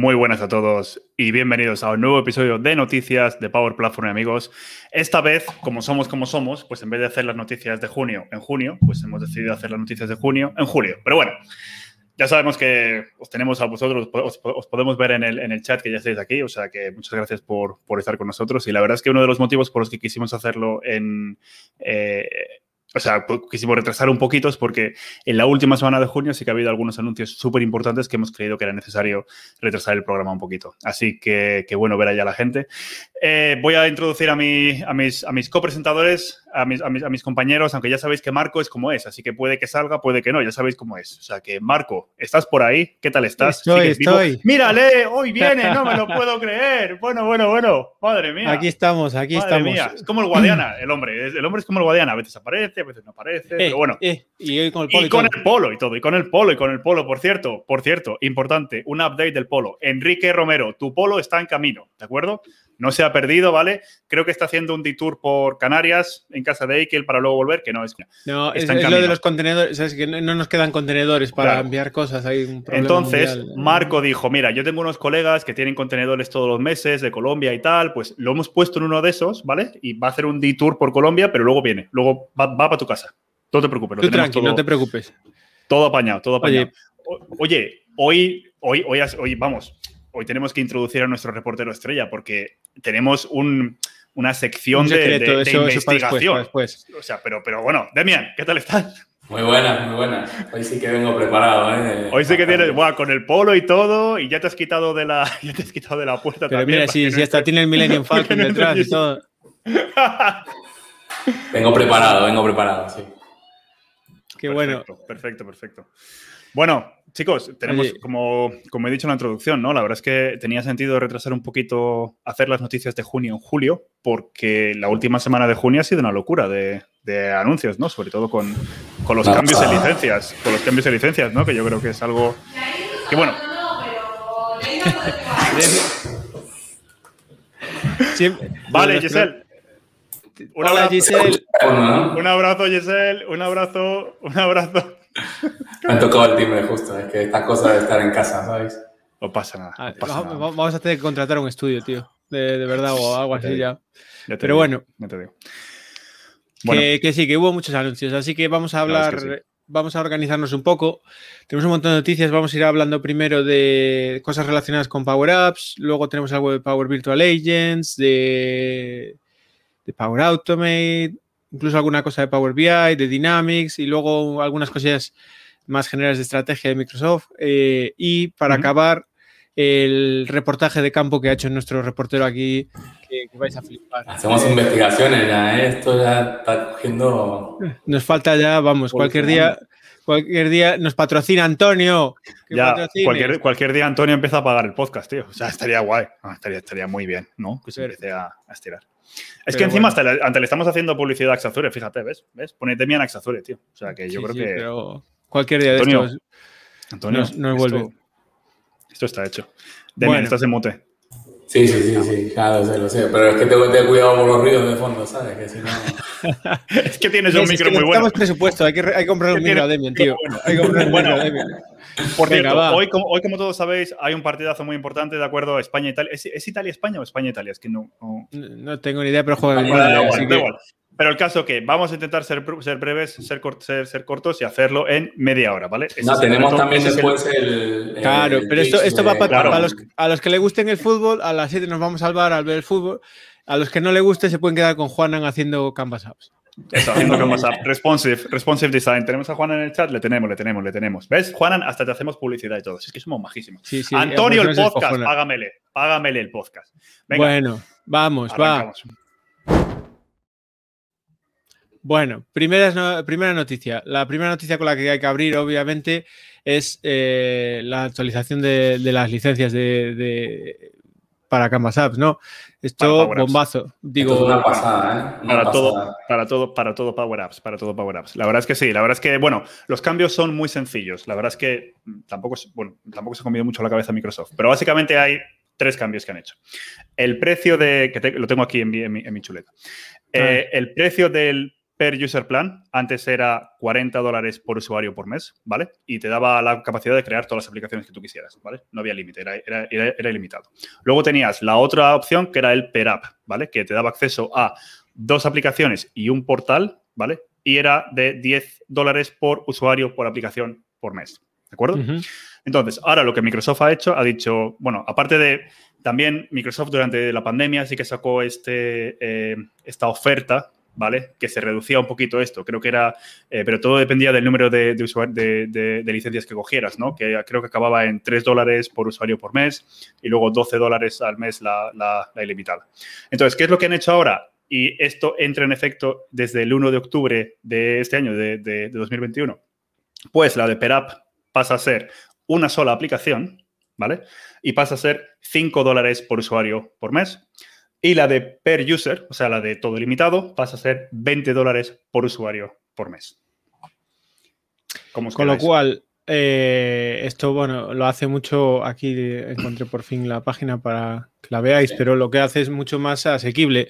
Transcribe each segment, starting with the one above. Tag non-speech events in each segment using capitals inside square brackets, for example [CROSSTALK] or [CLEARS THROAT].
Muy buenas a todos y bienvenidos a un nuevo episodio de noticias de Power Platform, amigos. Esta vez, como somos como somos, pues en vez de hacer las noticias de junio en junio, pues hemos decidido hacer las noticias de junio en julio. Pero bueno, ya sabemos que os tenemos a vosotros, os, podemos ver en el, en el, chat que ya estáis aquí, o sea que muchas gracias por, por, estar con nosotros. Y la verdad es que uno de los motivos por los que quisimos hacerlo en, eh, o sea, quisimos retrasar un poquito porque en la última semana de junio sí que ha habido algunos anuncios súper importantes que hemos creído que era necesario retrasar el programa un poquito. Así que, bueno ver allá a la gente. Eh, voy a introducir a, mi, a mis, a mis copresentadores, a mis, a, mis, a mis compañeros, aunque ya sabéis que Marco es como es, así que puede que salga, puede que no, ya sabéis cómo es. O sea que, Marco, ¿estás por ahí? ¿Qué tal estás? Estoy, estoy. Mírale, hoy viene, no me lo puedo creer. Bueno, bueno, bueno, madre mía. Aquí estamos, aquí estamos. Mía. Es como el Guadiana, el hombre. El hombre es como el Guadiana, a veces aparece, a veces no aparece, eh, pero bueno. Eh, y con el polo. Y, con el polo y todo, y con el polo, y con el polo, por cierto, por cierto, importante, un update del polo. Enrique Romero, tu polo está en camino, ¿de acuerdo? No se ha perdido, ¿vale? Creo que está haciendo un detour por Canarias en casa de Eikel para luego volver, que no es. No, es, lo de los contenedores, es que no nos quedan contenedores para enviar cosas. Hay un Entonces, Marco dijo: Mira, yo tengo unos colegas que tienen contenedores todos los meses de Colombia y tal, pues lo hemos puesto en uno de esos, ¿vale? Y va a hacer un detour por Colombia, pero luego viene, luego va, para tu casa. No te preocupes. Tú tranqui, no te preocupes. Todo apañado, todo apañado. Oye, hoy, hoy, hoy, hoy, vamos, hoy tenemos que introducir a nuestro reportero estrella porque tenemos una sección de, investigación. después, O sea, pero, pero bueno, Demian, ¿qué tal estás? Muy buenas, muy buenas. Hoy sí que vengo preparado, ¿eh? Hoy sí que tienes, bueno, con el polo y todo, y ya te has quitado de la, [LAUGHS] ya te has quitado de la puerta Pero mira, si, si hasta tiene el Millennium [LAUGHS] Falcon detrás y todo. [LAUGHS] vengo preparado, vengo preparado, sí. Qué bueno. Perfecto, perfecto. Bueno, chicos, tenemos, como, como he dicho en la introducción, ¿no? La verdad es que tenía sentido retrasar un poquito hacer las noticias de junio en julio, porque la última semana de junio ha sido una locura de, anuncios, ¿no? Sobre todo con, los cambios de licencias. Con los cambios de licencias, ¿no? Que yo creo que es algo que, bueno. vale, Giselle. Un abrazo. Giselle. Un abrazo, Giselle. Un abrazo. Un abrazo. Me han tocado el timbre justo, es que esta cosa de estar en casa, ¿sabes? No pasa nada. Ah, vamos, a tener que contratar un estudio, tío. De, verdad, o algo así ya. Pero bueno. te digo. Que, sí, que hubo muchos anuncios. Así que vamos a hablar, vamos a organizarnos un poco. Tenemos un montón de noticias. Vamos a ir hablando primero de cosas relacionadas con Power Apps. Luego tenemos algo de Power Virtual Agents, de, de Power Automate, incluso alguna cosa de Power BI, de Dynamics y luego algunas cosillas más generales de estrategia de Microsoft. Eh, y para acabar, el reportaje de campo que ha hecho nuestro reportero aquí, que, vais a flipar. Hacemos investigaciones ya, ¿eh? esto ya está cogiendo... Nos falta ya, vamos, cualquier día... Cualquier día nos patrocina Antonio. Ya, cualquier, cualquier, día Antonio empieza a pagar el podcast, tío. O sea, estaría guay. Ah, estaría, estaría muy bien, ¿no? Que se empiece a estirar. Es que encima hasta le, le, estamos haciendo publicidad a Axazure, fíjate, ¿ves? ¿Ves? Ponete bien Axazure, tío. O sea que yo creo que. Pero cualquier día de estos. Antonio, nos, vuelve. Esto, está hecho. Demian, estás en mute. Sí, sí, sí, sí, claro, sé, lo sé. Pero es que tengo que tener cuidado con los ruidos de fondo, ¿sabes? Que si no. [LAUGHS] es que tienes un micro muy bueno. Presupuesto, hay que, hay que comprar un micro a Demian, [LAUGHS] tío. Hay que comprar un micro a Demian. Por cierto, hoy como, hoy, como todos sabéis, hay un partidazo muy importante, ¿de acuerdo? España-Italia. ¿Es, Italia-España o España-Italia? Es que no, no... tengo ni idea, pero juega igual, Pero el caso que vamos a intentar ser, ser breves, ser, ser, ser, cortos y hacerlo en media hora, ¿vale? no, tenemos también después el, Claro, pero esto, esto va para, los, a los que le gusten el fútbol, a las 7 nos vamos a salvar al ver el fútbol. A los que no le guste se pueden quedar con Juanan haciendo canvas apps. Eso, haciendo [LAUGHS] Responsive, responsive design. Tenemos a Juan en el chat, le tenemos, le tenemos, le tenemos. ¿Ves? Juanan, hasta te hacemos publicidad y todo. Es que somos majísimos. Antonio, el podcast, págamele, págamele el podcast. bueno, vamos, va. Bueno, primera, primera noticia. La primera noticia con la que hay que abrir, obviamente, es eh, la actualización de, las licencias de, para Canvas Apps, ¿no? Esto, bombazo. Digo, una pasada, ¿eh? para, Todo, para, todo, para todo Power Apps, para todo Power Apps. La verdad es que sí, la verdad es que, bueno, los cambios son muy sencillos. La verdad es que tampoco, bueno, tampoco se ha comido mucho la cabeza Microsoft, pero básicamente hay tres cambios que han hecho. El precio de, que lo tengo aquí en mi, en mi, chuleta, eh, el precio del per user plan. Antes era 40 dólares por usuario por mes, ¿vale? Y te daba la capacidad de crear todas las aplicaciones que tú quisieras, ¿vale? No había límite, era, era, ilimitado. Luego tenías la otra opción que era el per app, ¿vale? Que te daba acceso a dos aplicaciones y un portal, ¿vale? Y era de 10 dólares por usuario por aplicación por mes, ¿de acuerdo? Entonces, ahora lo que Microsoft ha hecho, ha dicho, bueno, aparte de también Microsoft durante la pandemia sí que sacó este, eh, esta oferta ¿vale? Que se reducía un poquito esto. Creo que era, eh, pero todo dependía del número de, de, de, licencias que cogieras, ¿no? Que creo que acababa en 3 dólares por usuario por mes y luego 12 dólares al mes la, la, ilimitada. Entonces, ¿qué es lo que han hecho ahora? Y esto entra en efecto desde el 1 de octubre de este año, de, 2021. Pues la de PerApp pasa a ser una sola aplicación, ¿vale? Y pasa a ser 5 dólares por usuario por mes. Y la de per user, o sea, la de todo limitado, pasa a ser 20 dólares por usuario por mes. Con lo cual, eh, esto, bueno, lo hace mucho. Aquí encontré por fin la página para que la veáis, pero lo que hace es mucho más asequible.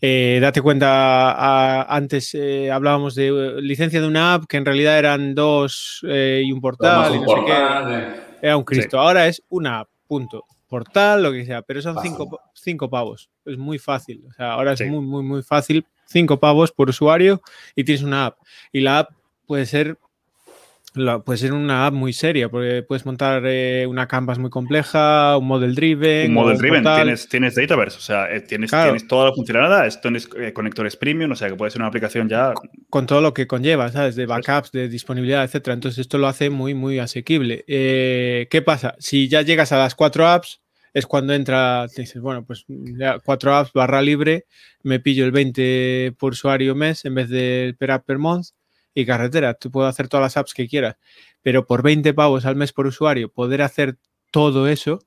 Eh, date cuenta, antes eh, hablábamos de licencia de una app que en realidad eran dos y un portal. Y no sé qué. Era un Cristo. Ahora es una app, punto portal, lo que sea, pero son cinco, cinco, pavos. Es muy fácil. O sea, ahora es muy, muy, muy fácil. Cinco pavos por usuario y tienes una app. Y la app puede ser puede ser una app muy seria, porque puedes montar eh, una canvas muy compleja, un model driven. Un model driven, tienes, tienes Dataverse, o sea, eh, tienes, tienes toda la funcionalidad, tienes eh, conectores premium, o sea, que puede ser una aplicación ya. Con todo lo que conlleva, ¿sabes? De backups, de disponibilidad, etcétera. Entonces, esto lo hace muy, muy asequible. ¿Qué pasa? Si ya llegas a las cuatro apps, es cuando entra, dices, bueno, pues cuatro apps, barra libre, me pillo el 20 por usuario mes en vez del per app per month y carretera. Tú puedes hacer todas las apps que quieras, pero por 20 pavos al mes por usuario, poder hacer todo eso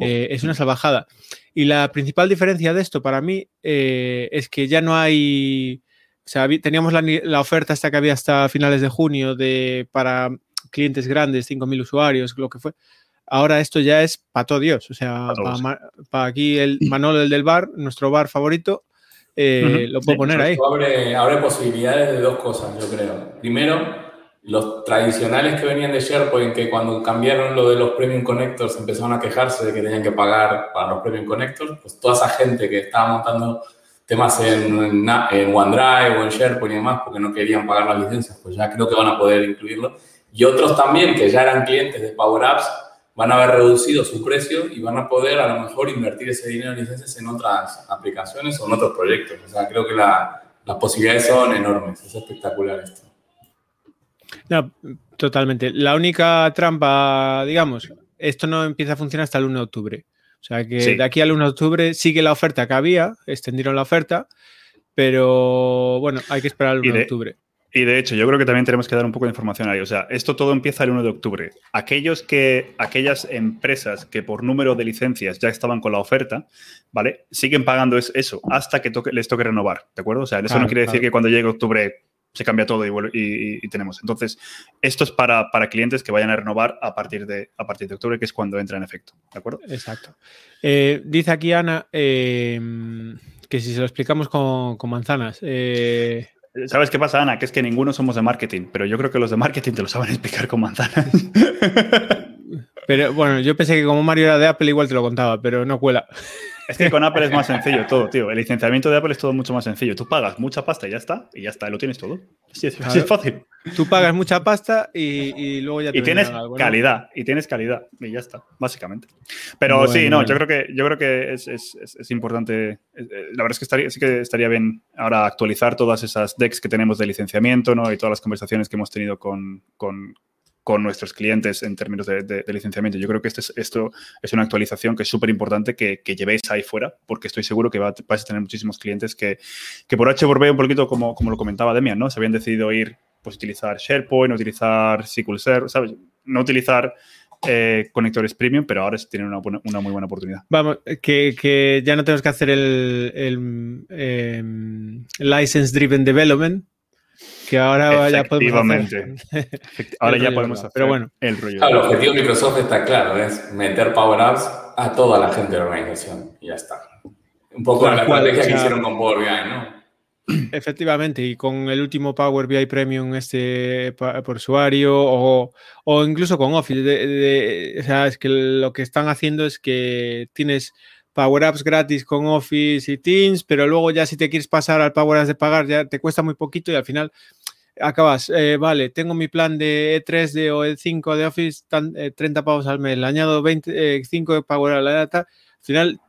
eh, es una salvajada. Y la principal diferencia de esto para mí eh, es que ya no hay. O sea, teníamos la, oferta hasta que había hasta finales de junio de para clientes grandes, 5.000 usuarios, lo que fue. Ahora esto ya es para todo Dios. O sea, para, aquí el Manolo, el del bar, nuestro bar favorito, eh, lo puedo poner ahí. Abre, posibilidades de dos cosas, yo creo. Primero, los tradicionales que venían de SharePoint, que cuando cambiaron lo de los Premium Connectors empezaron a quejarse de que tenían que pagar para los Premium Connectors, pues toda esa gente que estaba montando temas en, en OneDrive o en SharePoint y demás porque no querían pagar las licencias, pues ya creo que van a poder incluirlo. Y otros también que ya eran clientes de Power Apps van a haber reducido su precio y van a poder a lo mejor invertir ese dinero en licencias en otras aplicaciones o en otros proyectos. O sea, creo que las posibilidades son enormes. Es espectacular esto. No, totalmente. La única trampa, digamos, esto no empieza a funcionar hasta el 1 de octubre. O sea que de aquí al 1 de octubre sigue la oferta que había, extendieron la oferta, pero bueno, hay que esperar al 1 de octubre. Y de hecho, yo creo que también tenemos que dar un poco de información ahí. O sea, esto todo empieza el 1 de octubre. Aquellos que, aquellas empresas que por número de licencias ya estaban con la oferta, ¿vale? Siguen pagando eso hasta que les toque renovar, ¿de acuerdo? O sea, eso no quiere decir que cuando llegue octubre se cambia todo y, tenemos. Entonces, esto es para, para, clientes que vayan a renovar a partir, de, a partir de octubre, que es cuando entra en efecto, ¿de acuerdo? Exacto. Eh, dice aquí Ana eh, que si se lo explicamos con, con manzanas. Eh, ¿Sabes qué pasa, Ana? Que es que ninguno somos de marketing, pero yo creo que los de marketing te lo saben [LAUGHS] explicar con manzanas. Pero bueno, yo pensé que como Mario era de Apple igual te lo contaba, pero no cuela. Es que con Apple es más sencillo todo, tío. El licenciamiento de Apple es todo mucho más sencillo. Tú pagas mucha pasta y ya está, y ya está, lo tienes todo. Sí, es, fácil. Tú pagas mucha pasta y, luego ya te Y tienes calidad, y tienes calidad, y ya está, básicamente. Pero sí, no, yo creo que, yo creo que es, es, es, importante. Eh, la verdad es que estaría, sí que estaría bien ahora actualizar todas esas decks que tenemos de licenciamiento, ¿no? Y todas las conversaciones que hemos tenido con, con con nuestros clientes en términos de, licenciamiento. Yo creo que este esto es una actualización que es súper importante que, llevéis ahí fuera, porque estoy seguro que vais a tener muchísimos clientes que, que por H por B, un poquito como, como lo comentaba Demian, ¿no? Se habían decidido ir, pues utilizar SharePoint, utilizar SQL Server, ¿sabes? No utilizar eh, conectores premium, pero ahora tienen una, una, muy buena oportunidad. Vamos, que, ya no tenemos que hacer el, el em, license driven development, que ahora ya podemos hacer. [LAUGHS] ahora ya podemos hacer pero bueno. el rollo. el objetivo de Microsoft está claro, es meter Power Apps a toda la gente de la organización y ya está. Un poco la estrategia que hicieron con Power BI, ¿no? [CLEARS THROAT] Efectivamente, y con el último Power BI Premium este por usuario o, incluso con Office. o sea, es que lo que están haciendo es que tienes Power Apps gratis con Office y Teams, pero luego ya si te quieres pasar al Power Apps de pagar ya te cuesta muy poquito y al final acabas, eh, vale, tengo mi plan de E3 de, o E5 de Office, 30 eh, pavos al mes, le añado 25 eh, de Power a la data, al final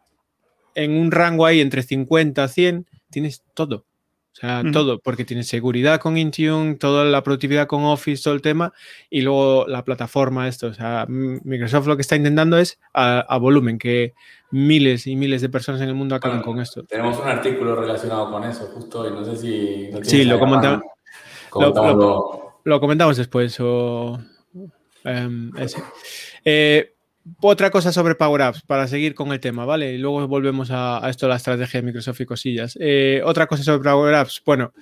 en un rango ahí entre 50 a 100 tienes todo. O sea, todo, porque tienes seguridad con Intune, toda la productividad con Office, todo el tema, y luego la plataforma, esto. O sea, Microsoft lo que está intentando es a, volumen, que miles y miles de personas en el mundo acaben con esto. Tenemos un artículo relacionado con eso, justo, y no sé si... sí, lo Lo, comentamos después, o... Em, eh, otra cosa sobre Power Apps para seguir con el tema, ¿vale? Y luego volvemos a, esto, la estrategia de Microsoft y cosillas. Eh, otra cosa sobre Power Apps, bueno,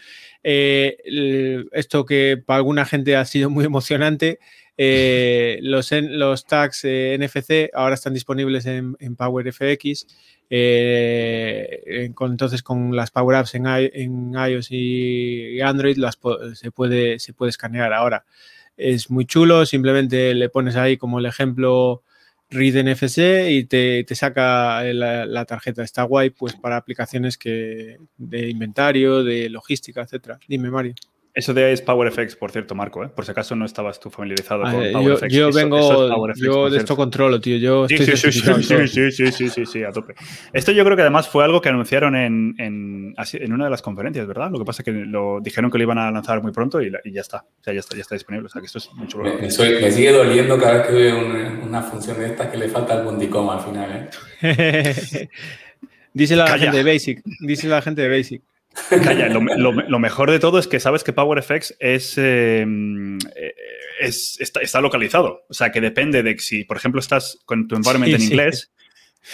eh, esto que para alguna gente ha sido muy emocionante, eh, los, los tags NFC ahora están disponibles en, Power FX. entonces, con las Power Apps en, iOS y Android las, se, puede, se puede escanear ahora. Es muy chulo, simplemente le pones ahí como el ejemplo Read NFC y te, saca la, tarjeta. Está guay pues para aplicaciones que de inventario, de logística, etcétera. Dime, Mario. Eso de ahí es PowerFX, por cierto, Marco, ¿eh? por si acaso no estabas tú familiarizado ah, con eh, PowerFX. Yo, vengo, yo de esto controlo, tío. Yo sí, estoy sí, sí, sí, sí, sí, sí, sí, a tope. Esto yo creo que además fue algo que anunciaron en, en, una de las conferencias, ¿verdad? Lo que pasa es que lo dijeron que lo iban a lanzar muy pronto y, ya está. O sea, ya está, ya está disponible. O sea, que esto es mucho. Me, sigue doliendo cada vez que veo una, función de estas que le falta el punticoma al final, ¿eh? [LAUGHS] [LAUGHS] Dice la gente de Basic. Dice la gente de Basic. [LAUGHS] Calla, lo, mejor de todo es que sabes que PowerFX es, em, eh, es está, localizado. O sea, que depende de si, por ejemplo, estás con tu environment en inglés,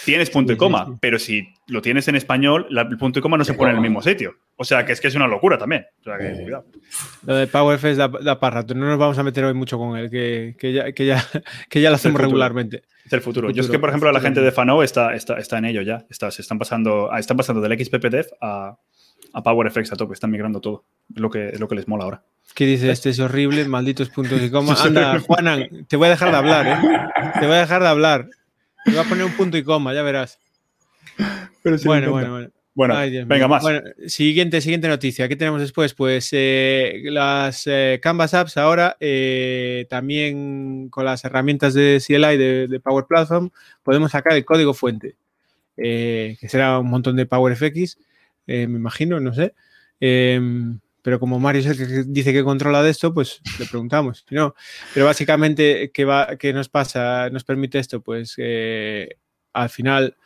tienes punto y coma, pero si lo tienes en español, el punto y coma no se pone en el mismo sitio. O sea, que es que es una locura también. O sea, que, cuidado. Lo de PowerFX da, da para rato. No nos vamos a meter hoy mucho con él, que, ya, que, ya, que ya [LAUGHS] lo hacemos regularmente. Es el futuro. Yo es que, por ejemplo, la gente de Fano está, está, está en ello ya. Está, se están pasando, están pasando del XPPDev a, a PowerFX a tope, están migrando todo. Es lo que, es lo que les mola ahora. ¿Qué dice? Este es horrible, malditos puntos y coma. [LAUGHS] Anda, Juanan, te voy a dejar de hablar, ¿eh? Te voy a dejar de hablar. Te voy a poner un punto y coma, ya verás. bueno, bueno, bueno, bueno. venga, más. siguiente, siguiente noticia. ¿Qué tenemos después? Pues eh, las eh, Canvas Apps ahora, eh, también con las herramientas de CLI de, Power Platform, podemos sacar el código fuente, que será un montón de PowerFX eh, me imagino, no sé. Em, pero como Mario es el que dice que controla de esto, pues le preguntamos. No, pero básicamente, ¿qué, va, qué nos pasa? ¿Nos permite esto? Pues eh, al final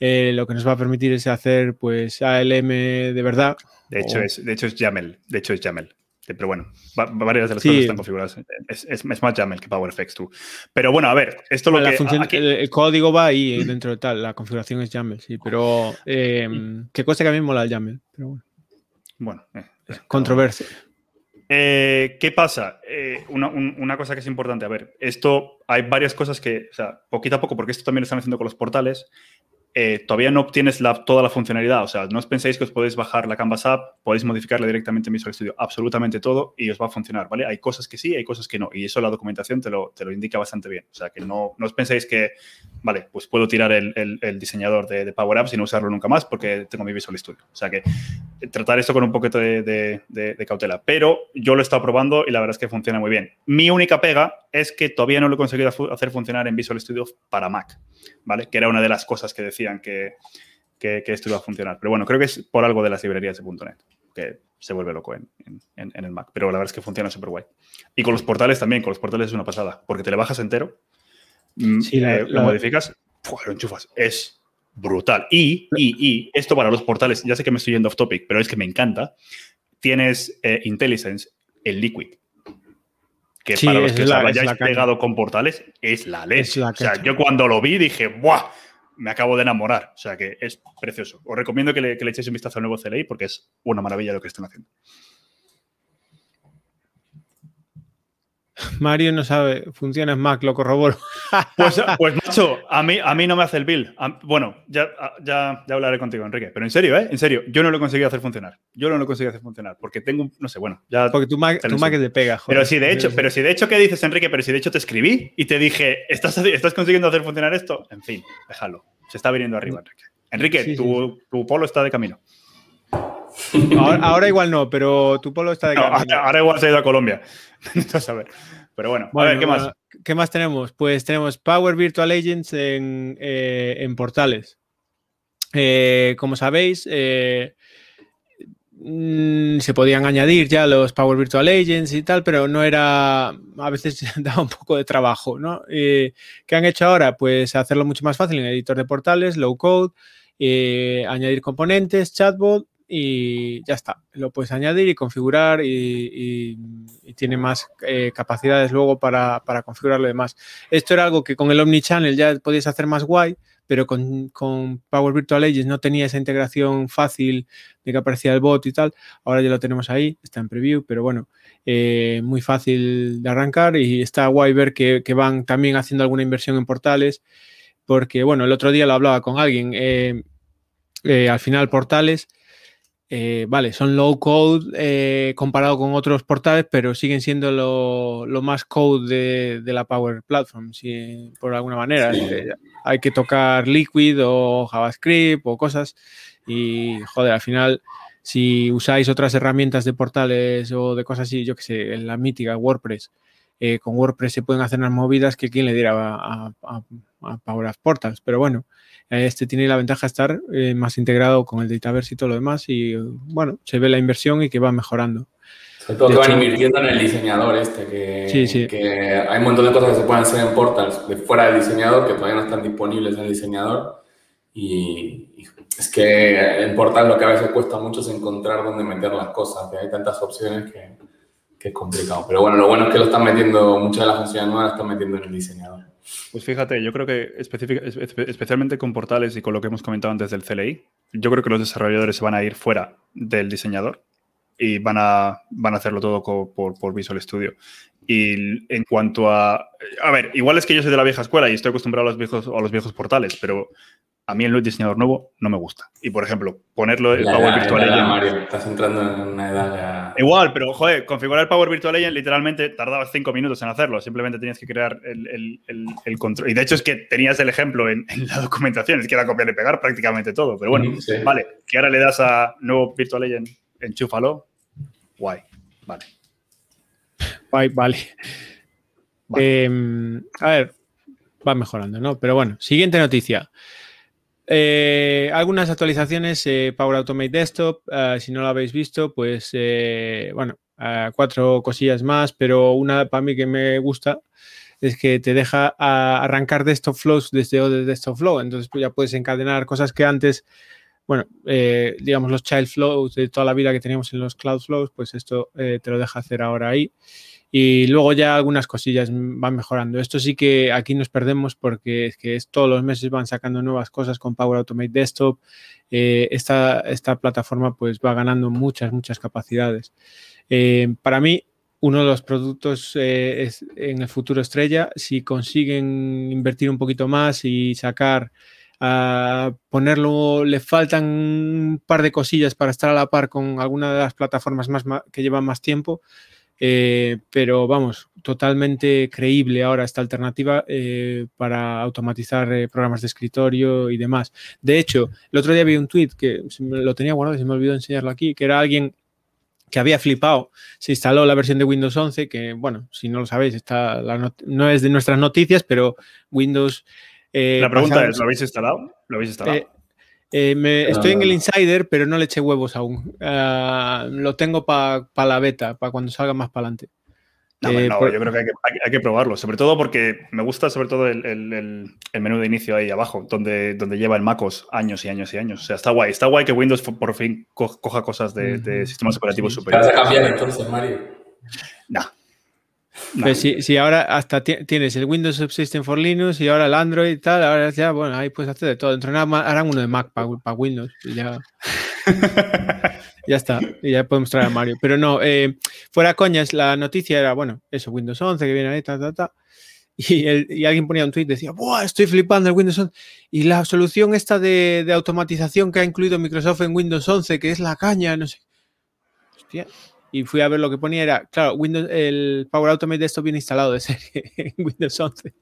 eh, lo que nos va a permitir es hacer pues ALM de verdad. De hecho, es, de hecho es YAML. De hecho es YAML. Pero bueno, varias de las cosas están configuradas. Es, es, más YAML que PowerFX tú. Pero bueno, a ver, esto lo la que... Función, el, código va ahí dentro de tal, la configuración es YAML, sí, pero eh, que cosa que a mí me mola el YAML, pero bueno. Bueno. Eh, Controversia. Eh, ¿Qué pasa? Eh, una, una, cosa que es importante, a ver, esto hay varias cosas que, o sea, poquito a poco, porque esto también lo están haciendo con los portales, eh, todavía no obtienes toda la funcionalidad. O sea, no os penséis que os podéis bajar la Canvas App, podéis modificarla directamente en Visual Studio, absolutamente todo, y os va a funcionar, ¿vale? Hay cosas que sí, hay cosas que no, y eso la documentación te lo, indica bastante bien. O sea, que no, no os penséis que, vale, pues puedo tirar el, diseñador de, Power Apps y no usarlo nunca más porque tengo mi Visual Studio. O sea, que tratar esto con un poquito de, de cautela. Pero yo lo he estado probando y la verdad es que funciona muy bien. Mi única pega es que todavía no lo he conseguido hacer funcionar en Visual Studio para Mac, ¿vale? Que era una de las cosas que decían que, esto iba a funcionar. Pero bueno, creo que es por algo de las librerías de .NET, que se vuelve loco en, el Mac. Pero la verdad es que funciona súper guay. Y con los portales también, con los portales es una pasada, porque te le bajas entero, mm, eh, lo modificas, lo enchufas. Es brutal. Y, y, esto para los portales, ya sé que me estoy yendo off topic, pero es que me encanta. Tienes eh, IntelliSense, el Liquid que para los que os hayáis pegado con portales es la leche. o sea, yo cuando lo vi dije, ¡buah! Me acabo de enamorar. O sea, que es precioso. Os recomiendo que le, echéis un vistazo al nuevo CLI porque es una maravilla lo que están haciendo. [LAUGHS] Mario no sabe, funciona en Mac, lo corroboro. [LAUGHS] Pues, pues, macho, a mí, a mí no me hace el build. bueno, ya, ya, ya, hablaré contigo, Enrique. Pero en serio, ¿eh? En serio, yo no lo he conseguido hacer funcionar. Yo no lo he conseguido hacer funcionar. Porque tengo, no sé, bueno, ya. Porque tu Mac, tu Mac es de pega, joder. Pero si de hecho, pero si de hecho, ¿qué dices, Enrique? Pero si de hecho te escribí y te dije, ¿estás, estás consiguiendo hacer funcionar esto? En fin, déjalo. Se está viniendo arriba, Enrique. Enrique, tu, tu polo está de camino. Ahora, igual no, pero tu polo está de camino. ahora, igual se ha ido a Colombia. [LAUGHS] Pero bueno, a ver, ¿qué más? ¿Qué más tenemos? Pues tenemos Power Virtual Agents en, eh, portales. Eh, como sabéis, eh, mm, se podían añadir ya los Power Virtual Agents y tal, pero no era, a veces [LAUGHS] daba un poco de trabajo, ¿no? ¿Qué han hecho ahora? Pues hacerlo mucho más fácil en editor de portales, low code, añadir componentes, chatbot y ya está. Lo puedes añadir y configurar y, tiene más eh, capacidades luego para, configurar lo demás. Esto era algo que con el Omnichannel ya podías hacer más guay, pero con, Power Virtual Agents no tenía esa integración fácil de que aparecía el bot y tal. Ahora ya lo tenemos ahí, está en preview, pero bueno, eh, muy fácil de arrancar y está guay ver que, van también haciendo alguna inversión en portales, porque bueno, el otro día lo hablaba con alguien. Eh, al final, portales eh, vale, son low code eh, comparado con otros portales, pero siguen siendo lo, más code de, la Power Platform, si, por alguna manera. hay que tocar Liquid o JavaScript o cosas y, joder, al final, si usáis otras herramientas de portales o de cosas así, yo que sé, en la mítica WordPress, eh, con WordPress se pueden hacer unas movidas que quién le diera a, a, a Power Portals, pero bueno, este tiene la ventaja de estar eh, más integrado con el Dataverse y todo lo demás y bueno, se ve la inversión y que va mejorando. Sobre todo que van invirtiendo en el diseñador este, que, que, hay un montón de cosas que se pueden hacer en portals de fuera del diseñador que todavía no están disponibles en el diseñador y, es que en portal lo que a veces cuesta mucho es encontrar dónde meter las cosas, que hay tantas opciones que, que es complicado. Pero bueno, lo bueno es que lo están metiendo, muchas de las funciones nuevas las están metiendo en el diseñador. Pues fíjate, yo creo que especialmente con portales y con lo que hemos comentado antes del CLI, yo creo que los desarrolladores se van a ir fuera del diseñador y van a, van a hacerlo todo por, por, Visual Studio. Y en cuanto a... A ver, igual es que yo soy de la vieja escuela y estoy acostumbrado a los viejos, a los viejos portales, pero a mí el diseñador nuevo no me gusta. Y por ejemplo, ponerlo el Power Virtual Agent. estás entrando en una edad Igual, pero joder, configurar el Power Virtual Agent literalmente tardabas cinco minutos en hacerlo. Simplemente tenías que crear el, control. Y de hecho es que tenías el ejemplo en, la documentación, es que era copiar y pegar prácticamente todo. Pero bueno, vale, que ahora le das a nuevo Virtual Agent, enchúfalo. Guay, vale. Guay, vale. Em, a ver, va mejorando, ¿no? Pero bueno, siguiente noticia. Eh, algunas actualizaciones, eh, Power Automate Desktop, eh, si no lo habéis visto, pues bueno, cuatro cosillas más, pero una para mí que me gusta es que te deja arrancar Desktop Flows desde OD Desktop Flow, entonces pues ya puedes encadenar cosas que antes, bueno, digamos los Child Flows de toda la vida que teníamos en los Cloud Flows, pues esto te lo deja hacer ahora ahí. Y luego ya algunas cosillas van mejorando. Esto sí que aquí nos perdemos porque es que todos los meses van sacando nuevas cosas con Power Automate Desktop. Eh, esta, esta, plataforma pues va ganando muchas, muchas capacidades. Eh, para mí, uno de los productos eh, es en el futuro estrella, si consiguen invertir un poquito más y sacar, a ponerlo, le faltan un par de cosillas para estar a la par con alguna de las plataformas más, que llevan más tiempo, eh, pero vamos, totalmente creíble ahora esta alternativa eh, para automatizar eh, programas de escritorio y demás. De hecho, el otro día vi un tweet que lo tenía guardado y se me olvidó enseñarlo aquí, que era alguien que había flipado, se instaló la versión de Windows 11, que bueno, si no lo sabéis, está no es de nuestras noticias, pero Windows... la pregunta es, ¿lo habéis instalado? ¿Lo habéis instalado? Eh, estoy en el ah. Insider, pero no le eché huevos aún. Ah, lo tengo para la beta, para cuando salga más para adelante. No, eh, yo creo que hay, que probarlo, sobre todo porque me gusta sobre todo el, menú de inicio ahí abajo, donde, donde lleva el MacOS años y años y años. O sea, está guay. Está guay que Windows por fin coja cosas de, sistemas operativos superiores. ¿Vas a cambiar entonces, Mario? No, pues si, ahora hasta tienes el Windows Subsystem for Linux y ahora el Android y tal, ahora ya, bueno, ahí puedes hacer de todo. Dentro de nada harán uno de Mac para Windows y ya. [LAUGHS] ya está, y ya podemos traer a Mario. Pero no, eh, fuera coñas, la noticia era, bueno, eso, Windows 11 que viene ahí, ta, ta, ta. y, alguien ponía un tweet, decía, ¡buah! Estoy flipando el Windows 11. Y la solución esta de, automatización que ha incluido Microsoft en Windows 11, que es la caña, no sé. Hostia. Y fui a ver lo que ponía, era, claro, Windows, el Power Automate de esto viene instalado de serie [LAUGHS] en Windows 11.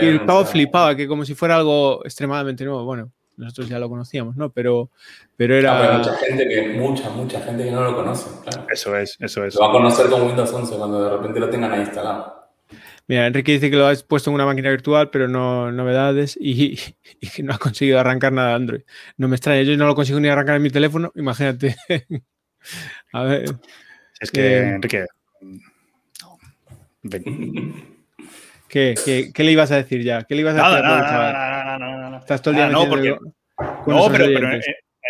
y el pavo flipaba, que como si fuera algo extremadamente nuevo. Bueno, nosotros ya lo conocíamos, ¿no? Pero, pero era... mucha gente que, mucha, mucha gente que no lo conoce, Eso es, eso es. Lo va a conocer con Windows 11 cuando de repente lo tengan ahí instalado. Mira, Enrique dice que lo has puesto en una máquina virtual, pero no novedades y, que no ha conseguido arrancar nada de Android. No me extraña, yo no lo consigo ni arrancar en mi teléfono, imagínate. [LAUGHS] a ver. Es que, eh, Enrique. [LAUGHS] ¿Qué, ¿Qué, qué, le ibas a decir ya? ¿Qué le ibas a decir? Nada, no, no, Estás todo el día no, porque, no, pero, pero eh,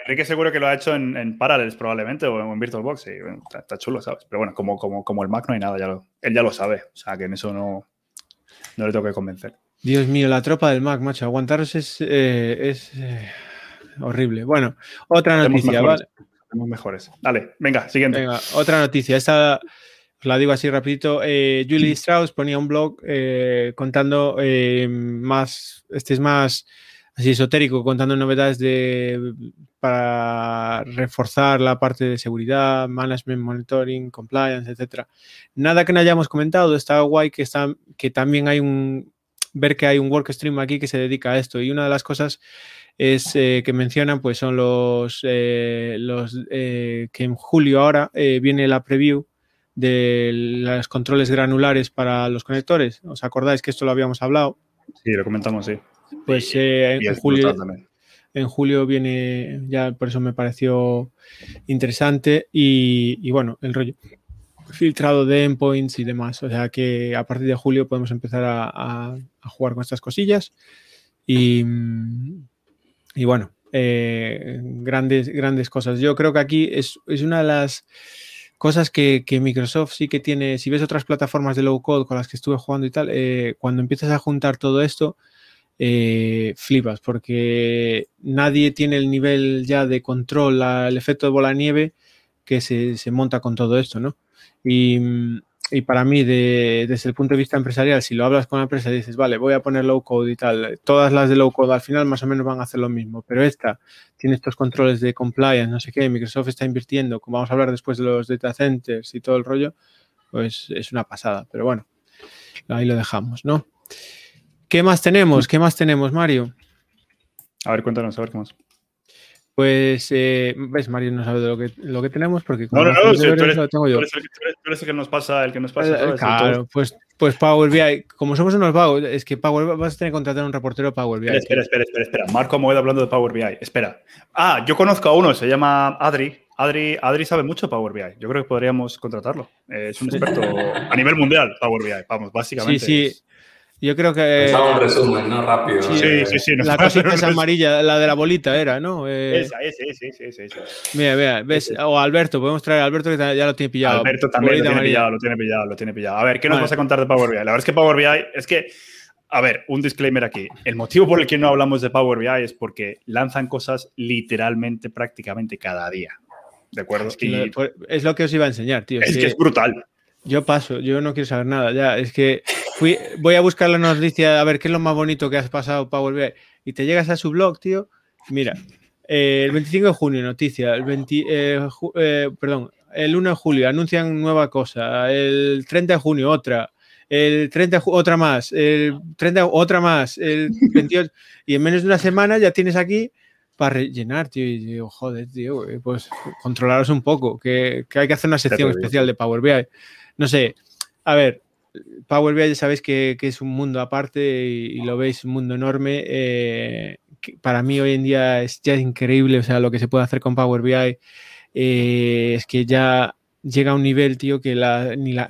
Enrique seguro que lo ha hecho en, en Parallels probablemente o en VirtualBox y está, chulo, ¿sabes? Pero bueno, como, como, como el Mac no hay nada, ya lo, él ya lo sabe. O sea, que en eso no, no le tengo que convencer. Dios mío, la tropa del Mac, macho. Aguantaros es, eh, es eh, horrible. Bueno, otra noticia, ¿vale? Mejores. Dale, venga, siguiente. Venga, otra noticia. Esta os la digo así rapidito. Eh, Julie Strauss ponía un blog contando más, este es más así esotérico, contando novedades de, para reforzar la parte de seguridad, management, monitoring, compliance, etcétera. Nada que no hayamos comentado, está guay que, está, que también hay un, ver que hay un workstream aquí que se dedica a esto y una de las cosas es eh, que mencionan pues son los, eh, los eh, que en julio ahora viene la preview de los controles granulares para los conectores. ¿Os acordáis que esto lo habíamos hablado? Sí, lo comentamos, sí. Pues en, julio, en julio viene, ya por eso me pareció interesante y, bueno, el rollo filtrado de endpoints y demás. O sea que a partir de julio podemos empezar a, jugar con estas cosillas y, y bueno, eh, grandes, grandes cosas. Yo creo que aquí es, una de las cosas que, Microsoft sí que tiene, si ves otras plataformas de low code con las que estuve jugando y tal, eh, cuando empiezas a juntar todo esto, eh, flipas, porque nadie tiene el nivel ya de control, el efecto de bola de nieve que se, monta con todo esto, ¿no? Y, para mí, desde el punto de vista empresarial, si lo hablas con la empresa y dices, vale, voy a poner low code y tal, todas las de low code al final más o menos van a hacer lo mismo, pero esta tiene estos controles de compliance, no sé qué, Microsoft está invirtiendo, como vamos a hablar después de los data centers y todo el rollo, pues es una pasada, pero bueno, ahí lo dejamos, ¿no? ¿Qué más tenemos? ¿Qué más tenemos, Mario? A ver, cuéntanos, a ver qué más. Pues, eh, ves, Mario no sabe de lo que, lo que tenemos porque no, no, no, tú eres, lo tengo yo. Tú eres, el, que nos pasa, el que nos pasa. Eh, claro, pues, pues Power BI, como somos unos vagos, es que Power BI, vas a tener que contratar a un reportero Power BI. Espera, espera, espera, espera, Marco Moed hablando de Power BI. Espera. Ah, yo conozco a uno, se llama Adri. Adri, Adri sabe mucho de Power BI. Yo creo que podríamos contratarlo. Eh, es un experto a nivel mundial, Power BI. Vamos, básicamente. Sí, sí. Yo creo que. Pues un resumen, ¿no? Rápido. Sí, sí, sí. la cosita [LAUGHS] esa amarilla, la de la bolita era, ¿no? Eh... Esa, sí, sí, sí, sí, Mira, mira, ves, o Alberto, podemos traer a Alberto que ya lo tiene pillado. Alberto también lo tiene pillado, lo tiene pillado, lo tiene pillado. A ver, ¿qué nos vas a contar de Power BI? La verdad es que Power BI es que. A ver, un disclaimer aquí. El motivo por el que no hablamos de Power BI es porque lanzan cosas literalmente, prácticamente cada día. ¿De acuerdo? Es, pues, es lo que os iba a enseñar, tío. Es que es brutal. Yo paso, yo no quiero saber nada. Ya, es que fui, voy a buscar la noticia a ver qué es lo más bonito que has pasado para volver. Y te llegas a su blog, tío. Mira, eh, el 25 de junio, noticia. El 20, eh, eh, perdón, el 1 de julio anuncian nueva cosa. El 30 de junio, otra. El 30 de otra más. El 30 otra más. El 28. y en menos de una semana ya tienes aquí para rellenar, tío. Y digo, joder, tío, pues controlaros un poco. Que, que hay que hacer una sección especial de Power BI no sé, a ver, Power BI ya sabéis que, es un mundo aparte y, lo veis, un mundo enorme. Eh, para mí hoy en día es ya increíble, o sea, lo que se puede hacer con Power BI eh, es que ya llega a un nivel, tío, que la, ni la,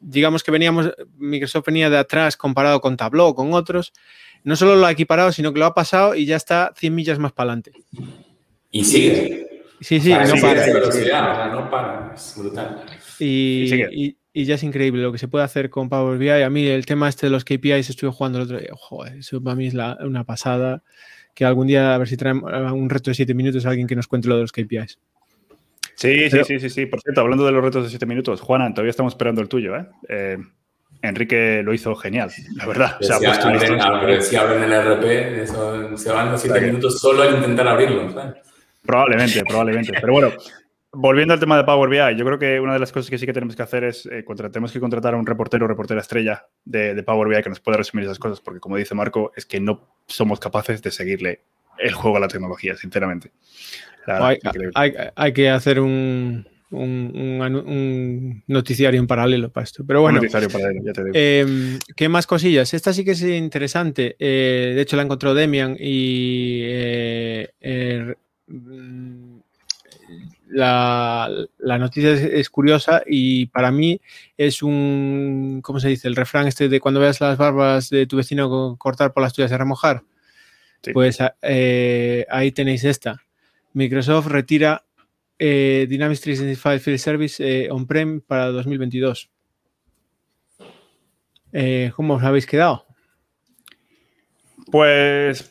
digamos que veníamos, Microsoft venía de atrás comparado con Tableau, con otros, no solo lo ha equiparado, sino que lo ha pasado y ya está 100 millas más para adelante. Y sigue. Sí, sí, no, para. no para, es brutal. Y, ya es increíble lo que se puede hacer con Power BI. A mí el tema este de los KPIs estuve jugando el otro día. Joder, eso para mí es una pasada. Que algún día a ver si traemos un reto de 7 minutos a alguien que nos cuente lo de los KPIs. Sí, sí, sí, sí, sí. Por cierto, hablando de los retos de 7 minutos, Juana, todavía estamos esperando el tuyo, ¿eh? eh Enrique lo hizo genial, la verdad. O sea, si, abren, si abren el RP, eso, se van los 7 minutos solo a intentar abrirlo. Probablemente, probablemente. Pero bueno, volviendo al tema de Power BI, yo creo que una de las cosas que sí que tenemos que hacer es eh, tenemos que contratar a un reportero o reportera estrella de, Power BI que nos pueda resumir esas cosas, porque como dice Marco, es que no somos capaces de seguirle el juego a la tecnología, sinceramente. hay, que hacer un, un, noticiario en paralelo para esto. Pero bueno, un noticiario paralelo, ya te digo. Em, ¿Qué más cosillas? Esta sí que es interesante. Eh, de hecho, la encontró Demian y eh, er, mm, la, noticia es, curiosa y para mí es un, ¿cómo se dice? El refrán este de cuando veas las barbas de tu vecino cortar por las tuyas y remojar. Pues eh, ahí tenéis esta. Microsoft retira eh, Dynamics 365 Field Service eh, on-prem para 2022. Eh, ¿Cómo os habéis quedado? Pues.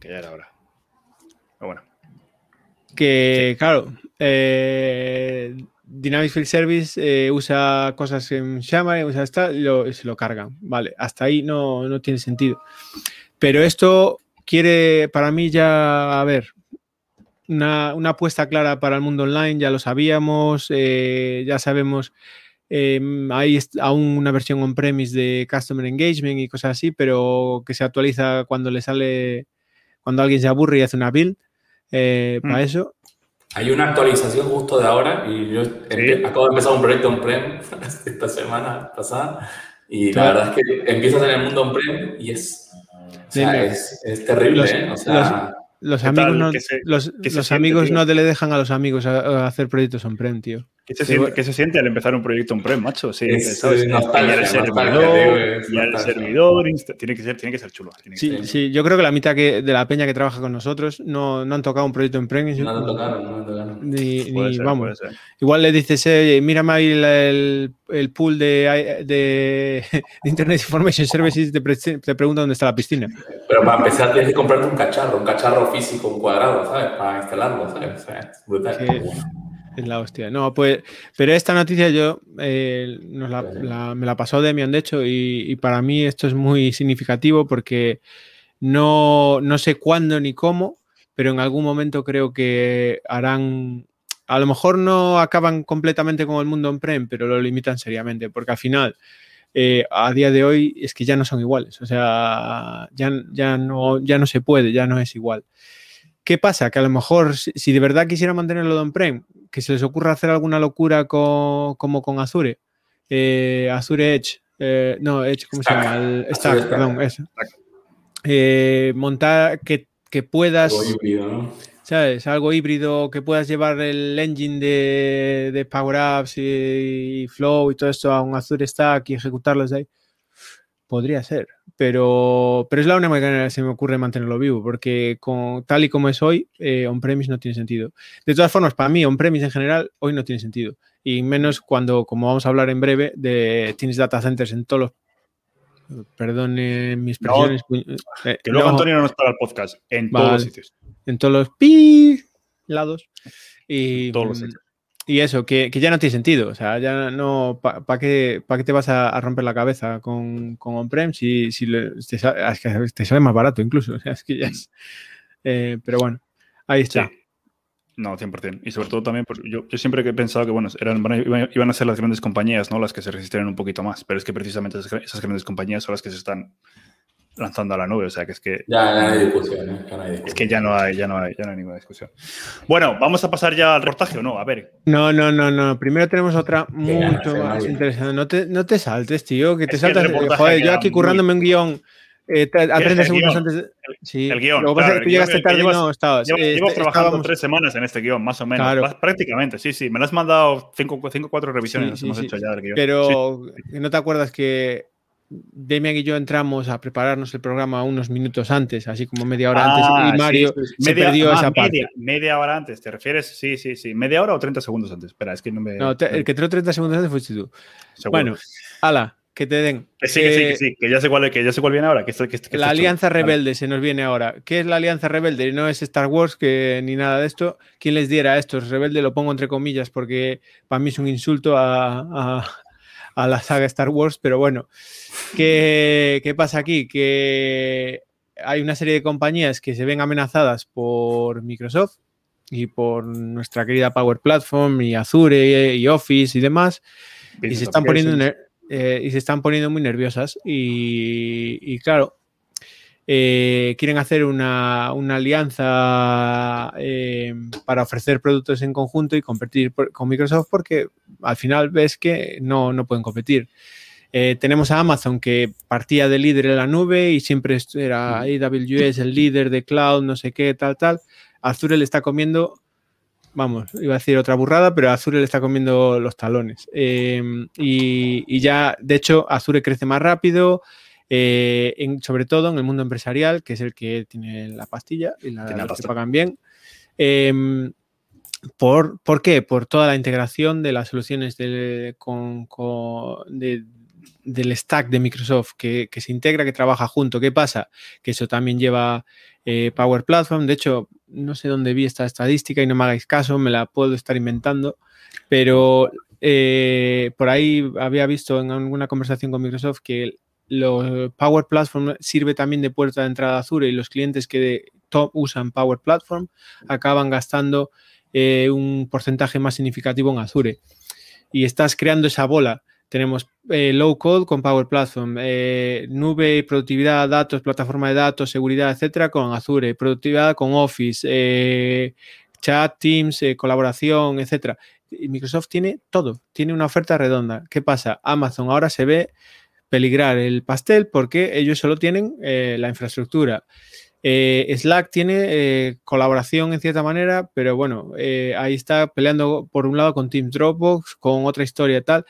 Que ya era hora. Pero bueno. Que, claro, Dynamics Field Service usa cosas en Xamarin, usa esta, y se lo cargan. Vale, hasta ahí no, no tiene sentido. Pero esto quiere, para mí ya, a ver, una, apuesta clara para el mundo online, ya lo sabíamos, eh, ya sabemos, em, hay aún una versión on-premise de Customer Engagement y cosas así, pero que se actualiza cuando le sale, cuando alguien se aburre y hace una build eh, para mm. eso. Hay una actualización justo de ahora y yo acabo de empezar un proyecto on-prem [LAUGHS] esta semana pasada y la verdad es que empiezas en el mundo on-prem y es, es, terrible. ¿eh? O sea, los amigos, no, los, amigos no te le dejan a los amigos a, hacer proyectos on-prem, tío. ¿Qué se, siente, se, siente, al empezar un proyecto on-prem, macho? Sí, es, ¿sabes? el servidor, y el servidor, tiene que ser, tiene que ser chulo. sí, sí, yo creo que la mitad que, de la peña que trabaja con nosotros no, no han tocado un proyecto on-prem. No, no tocaron, no tocaron. Ni, ni vamos. Igual le dices, eh, mírame ahí el, el, pool de, de, Internet Information Services y te, te pregunta dónde está la piscina. Pero para empezar tienes que comprarte un cacharro, un cacharro físico, un cuadrado, ¿sabes? Para instalarlo, ¿sabes? O sea, brutal. Es la hostia. No, pues, pero esta noticia yo eh, me la pasó Demian, de hecho, y, para mí esto es muy significativo porque no, no sé cuándo ni cómo, pero en algún momento creo que harán, a lo mejor no acaban completamente con el mundo on-prem, pero lo limitan seriamente, porque al final, eh, a día de hoy, es que ya no son iguales, o sea, ya, ya, no, ya no se puede, ya no es igual. ¿Qué pasa? Que a lo mejor, si, de verdad quisiera mantenerlo de on-prem, que se les ocurra hacer alguna locura como con Azure, eh, Azure Edge, eh, no, Edge, ¿cómo se llama? Stack, perdón, eso. Eh, montar que, puedas, Algo híbrido, ¿no? ¿sabes? Algo híbrido, que puedas llevar el engine de, Power Apps y, Flow y todo esto a un Azure Stack y ejecutarlos ahí. Podría ser, pero, pero es la única manera que se me ocurre mantenerlo vivo, porque con, tal y como es hoy, eh, on-premise no tiene sentido. De todas formas, para mí, on-premise en general, hoy no tiene sentido. Y menos cuando, como vamos a hablar en breve, de, tienes data centers en todos los. Perdón mis expresiones. Eh, que luego Antonio no nos paga el podcast. En todos los sitios. En todos los pi lados. Y, todos los sitios. Y eso, que, ya no tiene sentido. O sea, ya no. ¿Para qué, qué te vas a, romper la cabeza con, con on-prem si, si te, sale, más barato incluso? [LAUGHS] O sea, es que ya es. Eh, pero bueno, ahí está. No, 100%. Y sobre todo también, pues, yo, yo, siempre he pensado que, bueno, eran, iban a ser las grandes compañías, ¿no? Las que se resistieran un poquito más. Pero es que precisamente esas grandes compañías son las que se están lanzando a la nube. O sea que es que. Ya, no hay discusión, ¿eh? ya no hay discusión. Es que ya no hay, ya no hay, ya no hay ninguna discusión. Bueno, vamos a pasar ya al reportaje o no, a ver. No, no, no, no. Primero tenemos otra mucho más interesante. No te, no te saltes, tío, que te saltas. joder, yo aquí currándome un guion. Eh, a 30 segundos antes. De... Sí. El guion. Lo que pasa es que tú llegaste tarde y no estabas. Llevo, eh, trabajando tres semanas en este guion, más o menos. Prácticamente, sí, sí. Me lo has mandado cinco o cuatro revisiones. hemos hecho ya del guion. Pero no te acuerdas que Demian y yo entramos a prepararnos el programa unos minutos antes, así como media hora antes, y ah, Mario se perdió esa parte. Media hora antes, ¿te refieres? Sí, sí, sí. ¿Media hora o 30 segundos antes? Espera, es que no me. No, el que entró 30 segundos antes fuiste tú. Bueno, ala, que te den. Que sí, que sí, que sí, que ya sé cuál, que ya sé cuál viene ahora. Que que, la Alianza Rebelde se nos viene ahora. ¿Qué es la Alianza Rebelde? No es Star Wars que, ni nada de esto. ¿Quién les diera esto? Rebelde lo pongo entre comillas porque para mí es un insulto a, a la saga Star Wars, pero bueno, ¿qué, ¿qué pasa aquí? Que hay una serie de compañías que se ven amenazadas por Microsoft y por nuestra querida Power Platform y Azure y Office y demás, y se, están poniendo, eh, y se están poniendo muy nerviosas. Y, claro, eh, quieren hacer una, alianza eh, para ofrecer productos en conjunto y competir con Microsoft porque al final ves que no, no pueden competir. tenemos a Amazon que partía de líder en la nube y siempre era AWS el líder de cloud, no sé qué, tal, tal. Azure le está comiendo, vamos, iba a decir otra burrada, pero Azure le está comiendo los talones. Y, ya, de hecho, Azure crece más rápido, eh, sobre todo en el mundo empresarial, que es el que tiene la pastilla y la, que pagan bien. Em, ¿por, qué? Por toda la integración de las soluciones con, del stack de Microsoft que, que, se integra, que trabaja junto. ¿Qué pasa? Que eso también lleva eh, Power Platform. De hecho, no sé dónde vi esta estadística y no me hagáis caso, me la puedo estar inventando, pero eh, por ahí había visto en alguna conversación con Microsoft que los Power Platform sirve también de puerta de entrada a Azure y los clientes que usan Power Platform acaban gastando eh, un porcentaje más significativo en Azure. Y estás creando esa bola tenemos eh, low code con Power Platform, eh, nube, productividad, datos, plataforma de datos, seguridad, etcétera, con Azure, productividad con Office, chat, Teams, colaboración, etcétera. Microsoft tiene todo, tiene una oferta redonda. ¿Qué pasa? Amazon ahora se ve peligrar el pastel porque ellos solo tienen la infraestructura. Slack tiene colaboración en cierta manera, pero bueno, ahí está peleando por un lado con Teams Dropbox, con otra historia tal.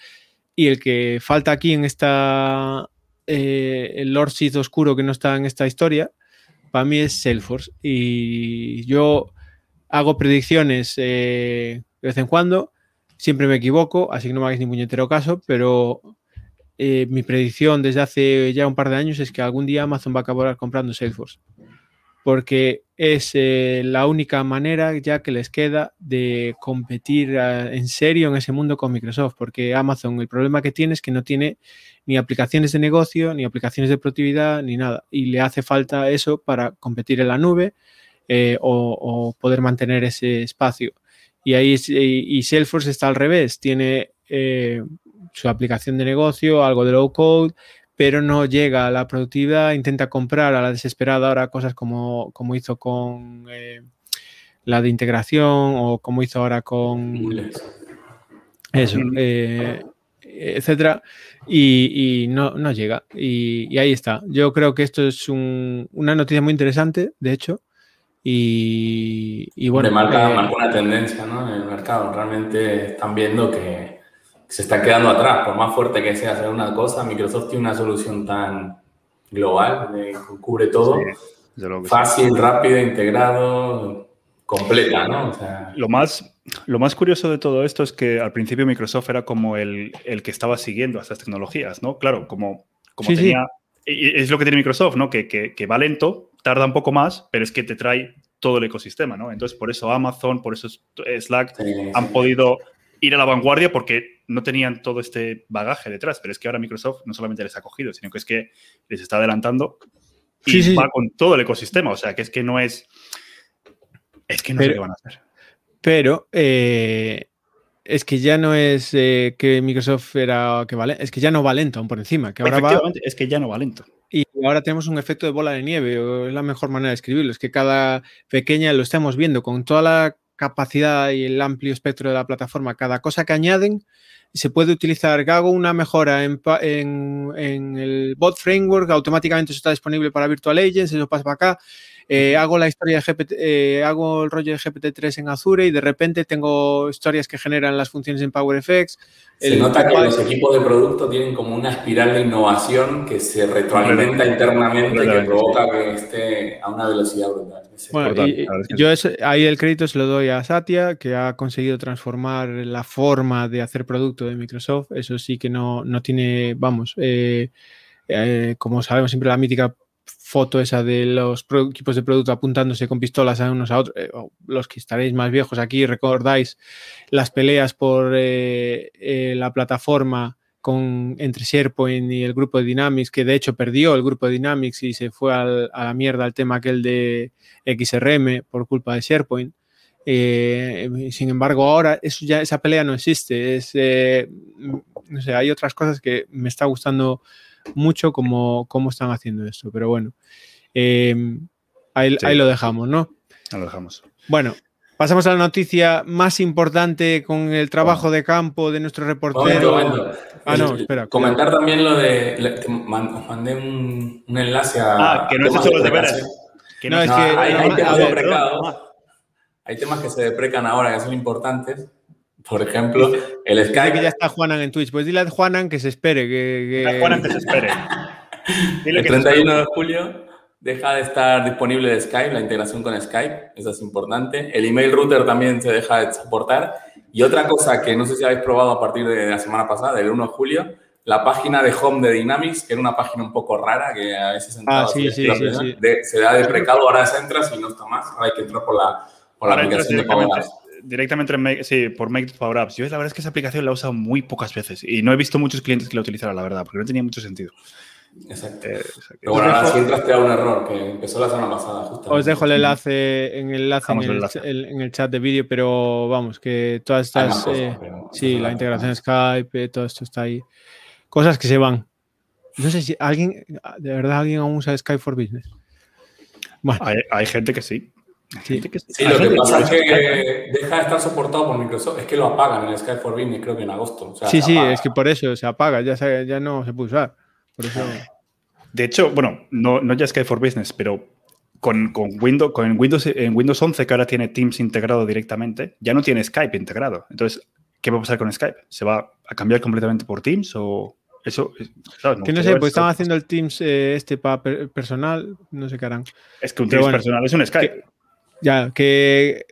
Y el que falta aquí en esta, eh, el Lord oscuro que no está en esta historia, para mí es Salesforce. Y yo hago predicciones eh, de vez en cuando, siempre me equivoco, así que no me hagáis ni puñetero caso, pero eh, mi predicción desde hace ya un par de años es que algún día Amazon va a acabar comprando Salesforce porque es eh, la única manera ya que les queda de competir eh, en serio en ese mundo con Microsoft, porque Amazon el problema que tiene es que no tiene ni aplicaciones de negocio, ni aplicaciones de productividad, ni nada, y le hace falta eso para competir en la nube o, poder mantener ese espacio. Y ahí y Salesforce está al revés, tiene su aplicación de negocio, algo de low code, pero no llega a la productividad, intenta comprar a la desesperada ahora cosas como, como hizo con eh, la de integración o como hizo ahora con eso, eh, etcétera, y, no, no, llega. Y, ahí está. Yo creo que esto es una noticia muy interesante, de hecho. Y, bueno. Marca, eh, marca, una tendencia ¿no? en el mercado. Realmente están viendo que se está quedando atrás. Por más fuerte que sea hacer una cosa, Microsoft tiene una solución tan global, que cubre todo, fácil, rápido, integrado, completa, ¿no? lo, más, lo más curioso de todo esto es que al principio Microsoft era como el, que estaba siguiendo a estas tecnologías, ¿no? Claro, como, como tenía... Y es lo que tiene Microsoft, ¿no? Que, que, va lento, tarda un poco más, pero es que te trae todo el ecosistema, ¿no? Entonces, por eso Amazon, por eso Slack han podido ir a la vanguardia porque no tenían todo este bagaje detrás. Pero es que ahora Microsoft no solamente les ha cogido, sino que es que les está adelantando y va con todo el ecosistema. O sea, que es que no es. Es que no sé qué van a hacer. Pero eh, es que ya no es eh, que Microsoft era que vale, es que ya no va lento aún por encima. Que ahora Efectivamente, es que ya no va lento. Y ahora tenemos un efecto de bola de nieve, es la mejor manera de escribirlo. Es que cada pequeña lo estamos viendo con toda la capacidad y el amplio espectro de la plataforma, cada cosa que añaden se puede utilizar. Que hago una mejora en, en, el bot framework, automáticamente eso está disponible para Virtual Agents, eso pasa para acá. Eh, hago la historia de GPT, eh, hago el rollo de GPT-3 en Azure y de repente tengo historias que generan las funciones en PowerFX. Se nota que los equipos de producto tienen como una espiral de innovación que se retroalimenta internamente y que provoca que esté a una velocidad brutal. Bueno, yo ahí el crédito se lo doy a Satya, que ha conseguido transformar la forma de hacer producto de Microsoft. Eso sí que no, no tiene, vamos, eh, como sabemos siempre la mítica foto esa de los equipos de producto apuntándose con pistolas a unos a otros, eh, los que estaréis más viejos aquí, recordáis las peleas por eh, eh, la plataforma con, entre SharePoint y el grupo de Dynamics, que de hecho perdió el grupo de Dynamics y se fue a la mierda el tema aquel de XRM por culpa de SharePoint. Eh, sin embargo, ahora eso ya, esa pelea no existe. Es, eh, no sé, hay otras cosas que me está gustando mucho como cómo están haciendo esto, pero bueno, em, ahí, lo dejamos, ¿no? Ahí lo dejamos. Bueno, pasamos a la noticia más importante con el trabajo de campo de nuestro reportero. Ah, no, espera. Comentar también lo de. os mandé un, enlace a. Ah, que no es hecho los deberes. Que no, es que. hay, temas hay temas que se deprecan ahora que son importantes. Por ejemplo, el Skype. que ya está Juanan en Twitch. Pues dile a Juanan que se espere. Que, que... Juanan que se espere. [LAUGHS] el 31 de julio deja de estar disponible Skype, la integración con Skype. Eso es importante. El email router también se deja de soportar. Y otra cosa que no sé si habéis probado a partir de la semana pasada, del 1 de julio, la página de home de Dynamics, que era una página un poco rara, que a veces ah, sí, sí, sí, se da de precado, ahora entras y no está más. Ahora hay que entrar por la, por la aplicación de Power Apps directamente sí, por Make Power Apps. Yo la verdad es que esa aplicación la he usado muy pocas veces y no he visto muchos clientes que la utilizaran, la verdad, porque no tenía mucho sentido. Exacto. Eh, Pero bueno, ahora sí entraste a un error que empezó la semana pasada. Os dejo el enlace en el, enlace en el, chat de vídeo, pero vamos, que todas estas. Eh, sí, la integración Skype, eh, todo esto está ahí. Cosas que se van. No sé si alguien, de verdad, alguien aún usa Skype for Business. Bueno. hay gente que sí. Sí, lo que pasa es que deja de estar soportado por Microsoft. Es que lo apagan en Skype for Business, creo que en agosto. sí, sí, es que por eso se apaga, ya, ya no se puede usar. De hecho, bueno, no, no ya Skype for Business, pero con, Windows, con Windows, en Windows 11, que ahora tiene Teams integrado directamente, ya no tiene Skype integrado. Entonces, ¿qué va a pasar con Skype? ¿Se va a cambiar completamente por Teams o eso? que no sé, pues estaban haciendo el Teams eh, este para personal, no sé qué harán. Es que un Teams personal es un Skype. Ya, que,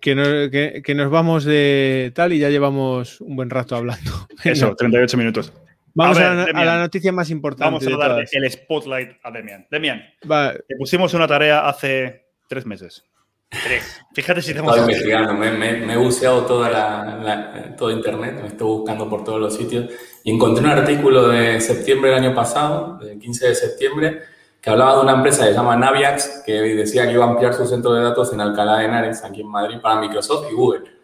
que, nos vamos de tal y ya llevamos un buen rato hablando. [LAUGHS] Eso, 38 minutos. Vamos a, la noticia más importante. Vamos a darle el spotlight a Demian. Demian, te pusimos una tarea hace tres meses. Tres. Fíjate si tenemos. Estoy investigando, me, he buceado toda la, todo Internet, me estoy buscando por todos los sitios y encontré un artículo de septiembre del año pasado, del 15 de septiembre, que hablaba de una empresa que se llama Naviax, que decía que iba a ampliar su centro de datos en Alcalá de Henares, aquí en Madrid, para Microsoft y Google.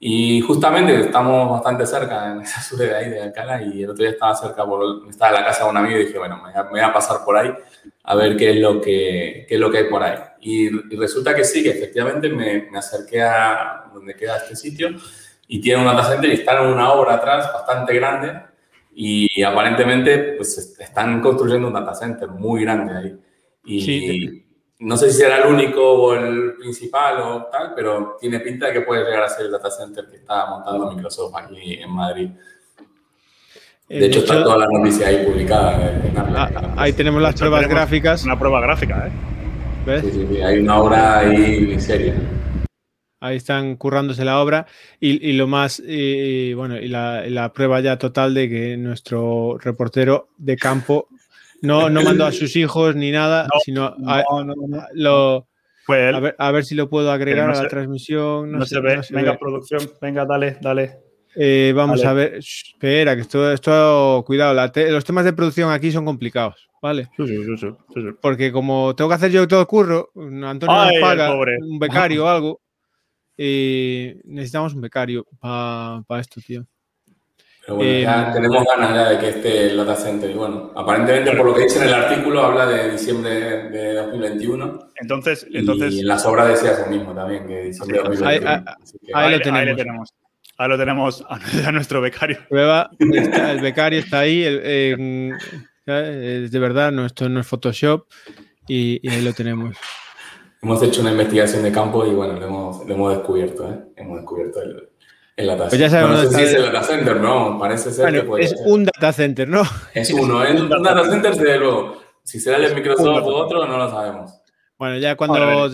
Y justamente estamos bastante cerca en [LAUGHS] esa sube de ahí de Alcalá y el otro día estaba cerca, por, estaba en la casa de un amigo y dije, bueno, me voy a pasar por ahí a ver qué es lo que, qué es lo que hay por ahí. Y, resulta que sí, que efectivamente me, me, acerqué a donde queda este sitio y tiene un data center y está en una obra atrás bastante grande y aparentemente pues están construyendo un data center muy grande ahí. Y no sé si será el único o el principal o tal, pero tiene pinta de que puede llegar a ser el data center que está montando Microsoft aquí en Madrid. De, hecho, está toda la noticia ahí publicada. Ah, ahí tenemos las pruebas gráficas. Una prueba gráfica, ¿eh? ¿Ves? Sí, sí, hay una obra ahí seria. Ahí están currándose la obra. Y, lo más, y, bueno, y la, prueba ya total de que nuestro reportero de campo no, no mandó a sus hijos ni nada, [LAUGHS] sino a, lo, a, ver, si lo puedo agregar a la transmisión. No, se, ve. venga, producción, venga, dale, dale. Eh, vamos a ver, espera, que esto, esto cuidado, los temas de producción aquí son complicados, ¿vale? Sí, sí, sí, Porque como tengo que hacer yo todo el curro, Antonio nos paga un becario o algo, y necesitamos un becario para esto, tío. Pero bueno, ya eh, tenemos ganas ya de que esté el data center. Y bueno, aparentemente por lo que dice en el artículo habla de diciembre de 2021. Entonces, entonces y en las obras decía eso mismo también, que diciembre de 2021. Ahí, lo tenemos. Ahí lo tenemos a, [LAUGHS] nuestro becario. Prueba, el becario está ahí. de verdad, no, esto no es Photoshop y, y ahí lo tenemos hemos hecho una investigación de campo y bueno, lo hemos, lo hemos descubierto, ¿eh? Hemos descubierto el, el data pues center. no sé si es el data center, ¿no? Parece ser que puede Es un data center, ¿no? Es uno, es un data center, desde luego. Si será el de Microsoft o otro, no lo sabemos. Bueno, ya cuando,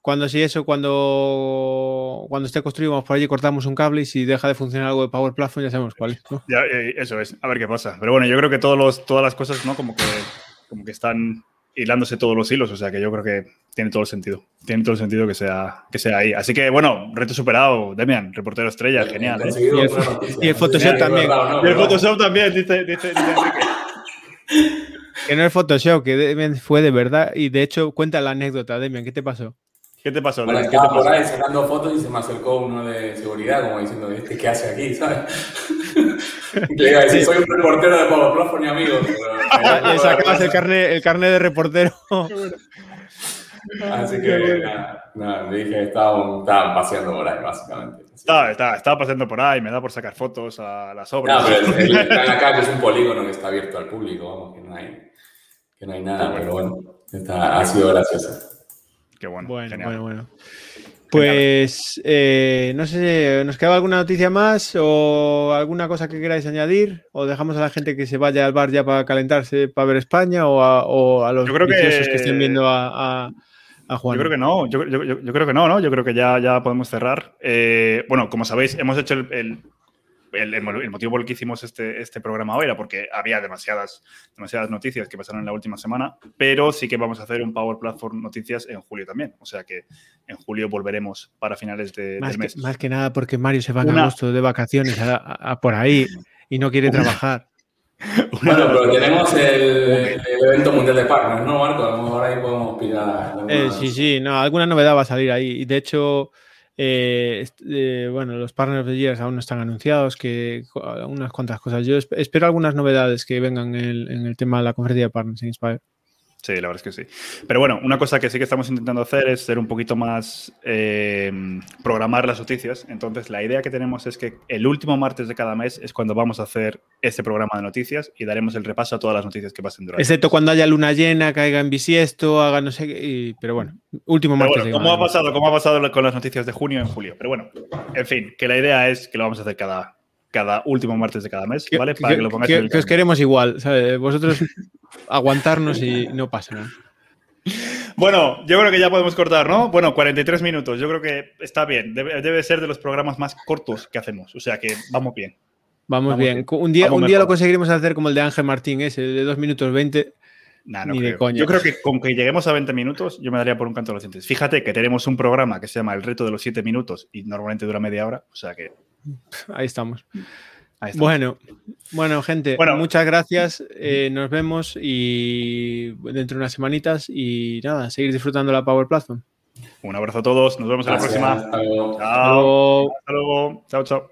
cuando si eso, cuando, cuando esté construido, vamos por allí, cortamos un cable y si deja de funcionar algo de Power Platform, ya sabemos cuál es. Ya, eh, eso es, a ver qué pasa. Pero bueno, yo creo que todos los, todas las cosas, ¿no? Como que, como que están hilándose todos los hilos, o sea que yo creo que tiene todo el sentido. Tiene todo el sentido que sea, que sea ahí. Así que bueno, reto superado, Demian, reportero estrella, genial. ¿eh? Y, el, Photoshop también. y el Photoshop también, dice, dice, Que no es Photoshop, que fue de verdad. Y de hecho, cuenta la anécdota, Demian, ¿qué te pasó? ¿Qué te pasó? Bueno, ¿Qué te pasó? por ahí sacando fotos y se me acercó uno de seguridad, como diciendo, ¿este qué hace aquí? ¿Sabes? [LAUGHS] Le iba a decir, soy un reportero de Power ni amigo. [LAUGHS] Le sacabas el carnet el carne de reportero. Así que nada, nada, le dije, estaban, estaban paseando por ahí, básicamente. Estaba, estaba, estaba, paseando por ahí, me da por sacar fotos a las obras. No, pero el, está en la calle es un polígono que está abierto al público, vamos, que no hay, que no hay nada, pero bueno, está, ha sido gracioso. Qué bueno. Bueno, bueno, bueno. Pues eh, no sé, ¿nos queda alguna noticia más o alguna cosa que queráis añadir? ¿O dejamos a la gente que se vaya al bar ya para calentarse para ver España o a, los yo creo que... que estén viendo a, Juan? Yo creo que no, yo, creo que no, ¿no? Yo creo que ya, ya podemos cerrar. Eh, bueno, como sabéis, hemos hecho el el, motivo por el que hicimos este, este programa hoy era porque había demasiadas, demasiadas noticias que pasaron en la última semana, pero sí que vamos a hacer un Power Platform Noticias en julio también. O sea que en julio volveremos para finales de, más del mes. Que, más que nada porque Mario se va a agosto de vacaciones a, por ahí y no quiere trabajar. [LAUGHS] Bueno, pero tenemos el, evento mundial de partners, ¿no, Marco? Ahora ahí podemos pillar. Eh, sí, sí, no, alguna novedad va a salir ahí. Y de hecho, eh, eh, bueno, los partners de Gears aún no están anunciados, que unas cuantas cosas. Yo espero algunas novedades que vengan en el, tema de la conferencia de partners en Inspire. Sí, la verdad es que sí. Pero bueno, una cosa que sí que estamos intentando hacer es ser un poquito más eh, programar las noticias. Entonces, la idea que tenemos es que el último martes de cada mes es cuando vamos a hacer este programa de noticias y daremos el repaso a todas las noticias que pasen durante. Excepto cuando haya luna llena, caiga en bisiesto, haga no sé qué. pero bueno, último martes. Bueno, ¿cómo, ha pasado, ¿Cómo ha pasado con las noticias de junio en julio? Pero bueno, en fin, que la idea es que lo vamos a hacer cada, cada último martes de cada mes, ¿vale? Para que, lo pongáis que os queremos igual, ¿sabes? Vosotros aguantarnos y no pasa nada. Bueno, yo creo que ya podemos cortar, ¿no? Bueno, 43 minutos, yo creo que está bien. Debe, ser de los programas más cortos que hacemos, o sea que vamos bien. Vamos, bien. Un día, un día lo conseguiremos hacer como el de Ángel Martín, ese de 2 minutos 20. Nah, no creo. Yo creo que con que lleguemos a 20 minutos, yo me daría por un canto de los dientes. Fíjate que tenemos un programa que se llama El reto de los 7 minutos y normalmente dura media hora, o sea que Ahí estamos. Bueno, bueno, gente, muchas gracias. Eh, nos vemos y dentro de unas semanitas y nada, seguir disfrutando la Power Platform. Un abrazo a todos, nos vemos en la próxima. Hasta luego. Chao. Hasta luego. Chao, chao.